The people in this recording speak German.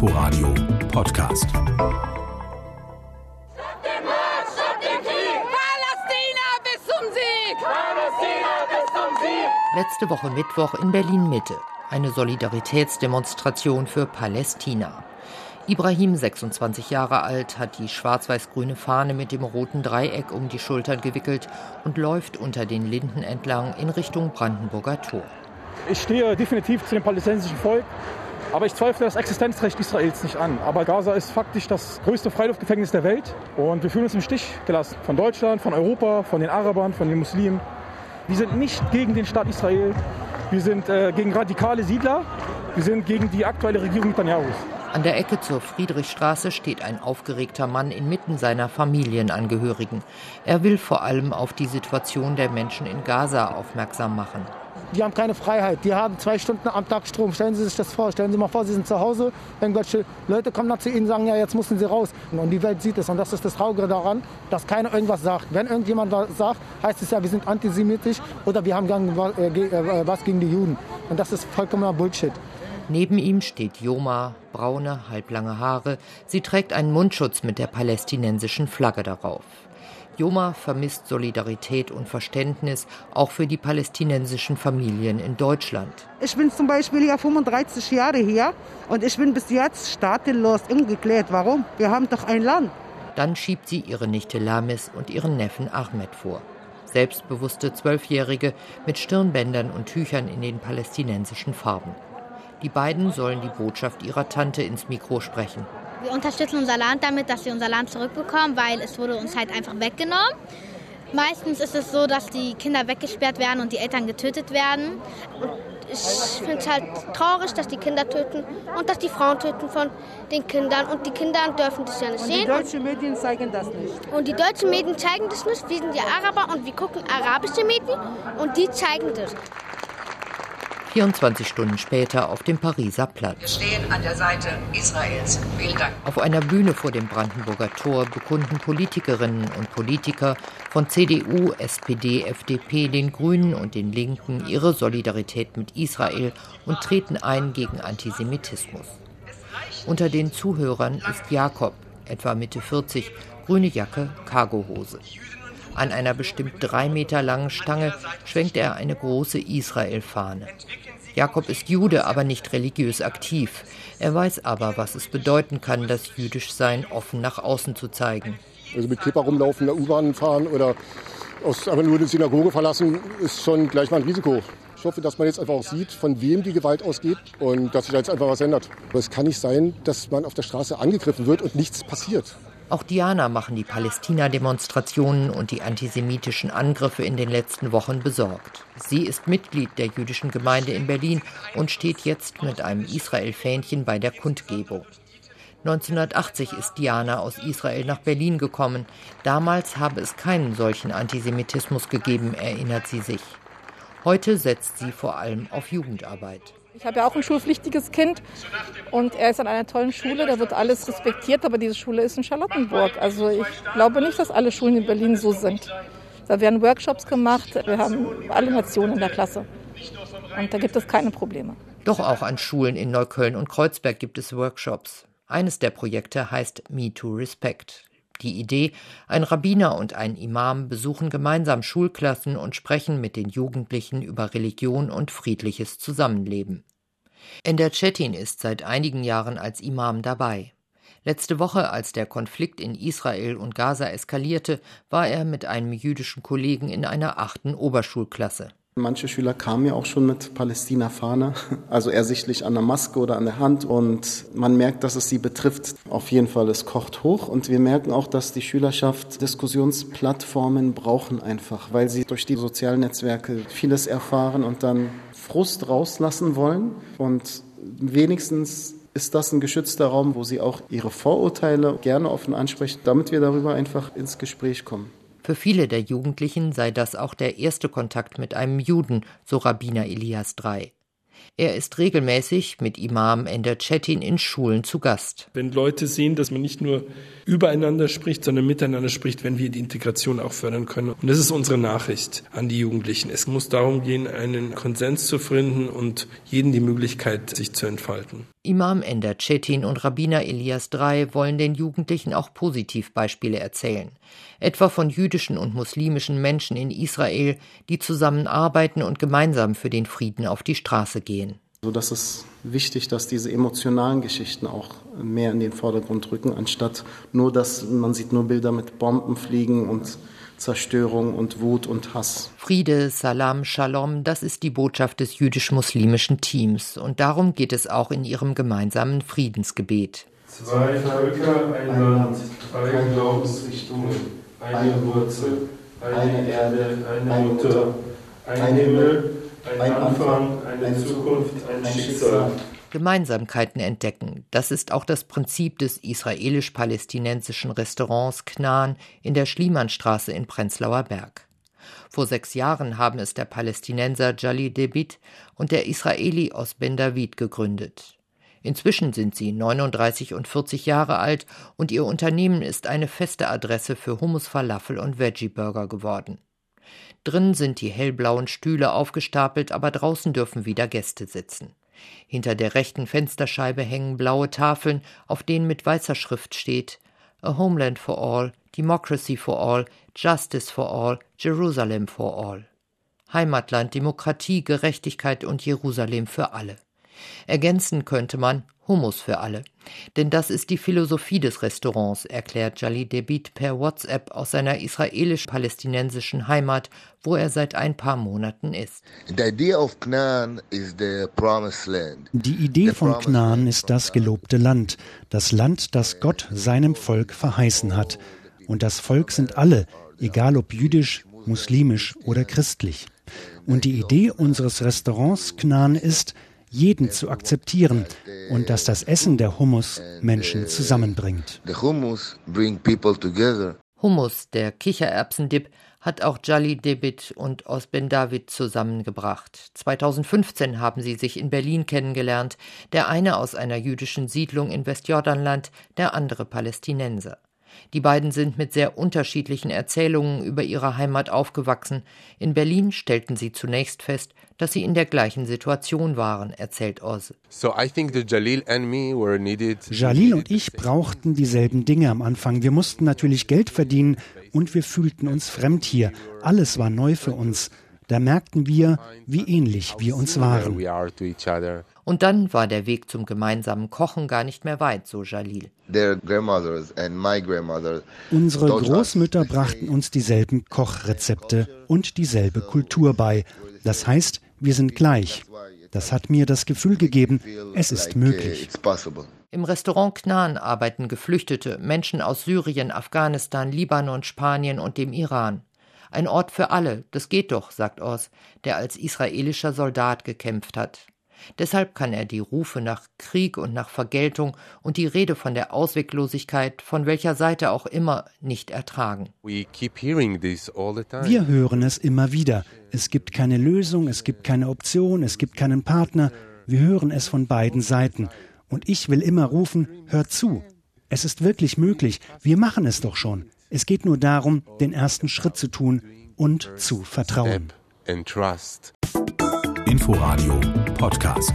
Inforadio Podcast. Letzte Woche Mittwoch in Berlin Mitte. Eine Solidaritätsdemonstration für Palästina. Ibrahim, 26 Jahre alt, hat die schwarz-weiß-grüne Fahne mit dem roten Dreieck um die Schultern gewickelt und läuft unter den Linden entlang in Richtung Brandenburger Tor. Ich stehe definitiv zu dem palästinensischen Volk, aber ich zweifle das Existenzrecht Israels nicht an. Aber Gaza ist faktisch das größte Freiluftgefängnis der Welt und wir fühlen uns im Stich gelassen. Von Deutschland, von Europa, von den Arabern, von den Muslimen. Wir sind nicht gegen den Staat Israel. Wir sind äh, gegen radikale Siedler. Wir sind gegen die aktuelle Regierung Netanyahus. An der Ecke zur Friedrichstraße steht ein aufgeregter Mann inmitten seiner Familienangehörigen. Er will vor allem auf die Situation der Menschen in Gaza aufmerksam machen. Die haben keine Freiheit. Die haben zwei Stunden am Tag Strom. Stellen Sie sich das vor. Stellen Sie mal vor, Sie sind zu Hause. Irgendwelche Leute kommen dann zu Ihnen und sagen, ja, jetzt müssen Sie raus. Und die Welt sieht es. Und das ist das Traurige daran, dass keiner irgendwas sagt. Wenn irgendjemand was sagt, heißt es ja, wir sind antisemitisch oder wir haben äh, äh, was gegen die Juden. Und das ist vollkommener Bullshit. Neben ihm steht Joma, braune, halblange Haare. Sie trägt einen Mundschutz mit der palästinensischen Flagge darauf. Joma vermisst Solidarität und Verständnis auch für die palästinensischen Familien in Deutschland. Ich bin zum Beispiel ja 35 Jahre hier und ich bin bis jetzt staatenlos ungeklärt. Warum? Wir haben doch ein Land. Dann schiebt sie ihre Nichte Lamis und ihren Neffen Ahmed vor. Selbstbewusste Zwölfjährige mit Stirnbändern und Tüchern in den palästinensischen Farben. Die beiden sollen die Botschaft ihrer Tante ins Mikro sprechen. Wir unterstützen unser Land damit, dass wir unser Land zurückbekommen, weil es wurde uns halt einfach weggenommen. Meistens ist es so, dass die Kinder weggesperrt werden und die Eltern getötet werden. Und ich finde es halt traurig, dass die Kinder töten und dass die Frauen töten von den Kindern. Und die Kinder dürfen das ja nicht und sehen. Die deutschen Medien zeigen das nicht. Und die deutschen Medien zeigen das nicht. Wir sind ja Araber und wir gucken arabische Medien und die zeigen das. 24 Stunden später auf dem Pariser Platz. Wir stehen an der Seite Israels. Vielen Dank. Auf einer Bühne vor dem Brandenburger Tor bekunden Politikerinnen und Politiker von CDU, SPD, FDP, den Grünen und den Linken ihre Solidarität mit Israel und treten ein gegen Antisemitismus. Unter den Zuhörern ist Jakob, etwa Mitte 40, grüne Jacke, Cargohose. An einer bestimmt drei Meter langen Stange schwenkt er eine große Israel-Fahne. Jakob ist Jude, aber nicht religiös aktiv. Er weiß aber, was es bedeuten kann, das Jüdischsein offen nach außen zu zeigen. Also mit Kipper rumlaufen, der U-Bahn fahren oder aus, einfach nur eine Synagoge verlassen, ist schon gleich mal ein Risiko. Ich hoffe, dass man jetzt einfach auch sieht, von wem die Gewalt ausgeht und dass sich da jetzt einfach was ändert. Aber es kann nicht sein, dass man auf der Straße angegriffen wird und nichts passiert. Auch Diana machen die Palästina-Demonstrationen und die antisemitischen Angriffe in den letzten Wochen besorgt. Sie ist Mitglied der jüdischen Gemeinde in Berlin und steht jetzt mit einem Israel-Fähnchen bei der Kundgebung. 1980 ist Diana aus Israel nach Berlin gekommen. Damals habe es keinen solchen Antisemitismus gegeben, erinnert sie sich. Heute setzt sie vor allem auf Jugendarbeit. Ich habe ja auch ein schulpflichtiges Kind und er ist an einer tollen Schule, da wird alles respektiert, aber diese Schule ist in Charlottenburg. Also ich glaube nicht, dass alle Schulen in Berlin so sind. Da werden Workshops gemacht, wir haben alle Nationen in der Klasse und da gibt es keine Probleme. Doch auch an Schulen in Neukölln und Kreuzberg gibt es Workshops. Eines der Projekte heißt Me to Respect. Die Idee, ein Rabbiner und ein Imam besuchen gemeinsam Schulklassen und sprechen mit den Jugendlichen über Religion und friedliches Zusammenleben. Ender Cetin ist seit einigen Jahren als Imam dabei. Letzte Woche, als der Konflikt in Israel und Gaza eskalierte, war er mit einem jüdischen Kollegen in einer achten Oberschulklasse. Manche Schüler kamen ja auch schon mit Palästina-Fahne, also ersichtlich an der Maske oder an der Hand. Und man merkt, dass es sie betrifft. Auf jeden Fall, es kocht hoch. Und wir merken auch, dass die Schülerschaft Diskussionsplattformen brauchen einfach, weil sie durch die sozialen Netzwerke vieles erfahren und dann Frust rauslassen wollen. Und wenigstens ist das ein geschützter Raum, wo sie auch ihre Vorurteile gerne offen ansprechen, damit wir darüber einfach ins Gespräch kommen. Für viele der Jugendlichen sei das auch der erste Kontakt mit einem Juden, so Rabbiner Elias III. Er ist regelmäßig mit Imam Ender Cetin in Schulen zu Gast. Wenn Leute sehen, dass man nicht nur übereinander spricht, sondern miteinander spricht, wenn wir die Integration auch fördern können. Und das ist unsere Nachricht an die Jugendlichen. Es muss darum gehen, einen Konsens zu finden und jeden die Möglichkeit, sich zu entfalten. Imam Ender Cetin und Rabbiner Elias Drei wollen den Jugendlichen auch Positivbeispiele erzählen, etwa von jüdischen und muslimischen Menschen in Israel, die zusammenarbeiten und gemeinsam für den Frieden auf die Straße gehen. So dass es wichtig, dass diese emotionalen Geschichten auch mehr in den Vordergrund rücken, anstatt nur, dass man sieht nur Bilder mit Bomben fliegen und Zerstörung und Wut und Hass. Friede, Salam, Shalom, das ist die Botschaft des jüdisch-muslimischen Teams und darum geht es auch in ihrem gemeinsamen Friedensgebet. Zwei Völker, ein Land, drei Glaubensrichtungen, eine Wurzel, eine Erde, eine Mutter, ein Himmel, ein Anfang, eine Zukunft, ein Schicksal. Gemeinsamkeiten entdecken. Das ist auch das Prinzip des israelisch-palästinensischen Restaurants Knan in der Schliemannstraße in Prenzlauer Berg. Vor sechs Jahren haben es der Palästinenser Jali Debit und der Israeli aus Ben David gegründet. Inzwischen sind sie 39 und 40 Jahre alt und ihr Unternehmen ist eine feste Adresse für Hummus, Falafel und Veggie Burger geworden. Drin sind die hellblauen Stühle aufgestapelt, aber draußen dürfen wieder Gäste sitzen. Hinter der rechten Fensterscheibe hängen blaue Tafeln, auf denen mit weißer Schrift steht A Homeland for All, Democracy for All, Justice for All, Jerusalem for All. Heimatland, Demokratie, Gerechtigkeit und Jerusalem für alle. Ergänzen könnte man Hummus für alle. Denn das ist die Philosophie des Restaurants, erklärt Jali Debit per WhatsApp aus seiner israelisch-palästinensischen Heimat, wo er seit ein paar Monaten ist. Die Idee von Knaan ist das gelobte Land, das Land, das Gott seinem Volk verheißen hat. Und das Volk sind alle, egal ob jüdisch, muslimisch oder christlich. Und die Idee unseres Restaurants Knaan ist, jeden zu akzeptieren und dass das Essen der Hummus Menschen zusammenbringt. Hummus, der Kichererbsendip, hat auch Jali Debit und Osben David zusammengebracht. 2015 haben sie sich in Berlin kennengelernt, der eine aus einer jüdischen Siedlung in Westjordanland, der andere Palästinenser. Die beiden sind mit sehr unterschiedlichen Erzählungen über ihre Heimat aufgewachsen. In Berlin stellten sie zunächst fest, dass sie in der gleichen Situation waren, erzählt Oz. Jalil und ich brauchten dieselben Dinge am Anfang. Wir mussten natürlich Geld verdienen und wir fühlten uns fremd hier. Alles war neu für uns. Da merkten wir, wie ähnlich wir uns waren. Und dann war der Weg zum gemeinsamen Kochen gar nicht mehr weit, so Jalil. Unsere Großmütter brachten uns dieselben Kochrezepte und dieselbe Kultur bei. Das heißt, wir sind gleich. Das hat mir das Gefühl gegeben, es ist möglich. Im Restaurant Knan arbeiten Geflüchtete, Menschen aus Syrien, Afghanistan, Libanon, Spanien und dem Iran. Ein Ort für alle, das geht doch, sagt Oz, der als israelischer Soldat gekämpft hat. Deshalb kann er die Rufe nach Krieg und nach Vergeltung und die Rede von der Ausweglosigkeit, von welcher Seite auch immer, nicht ertragen. Wir hören es immer wieder. Es gibt keine Lösung, es gibt keine Option, es gibt keinen Partner. Wir hören es von beiden Seiten. Und ich will immer rufen, hört zu. Es ist wirklich möglich. Wir machen es doch schon. Es geht nur darum, den ersten Schritt zu tun und zu vertrauen. Inforadio Podcast.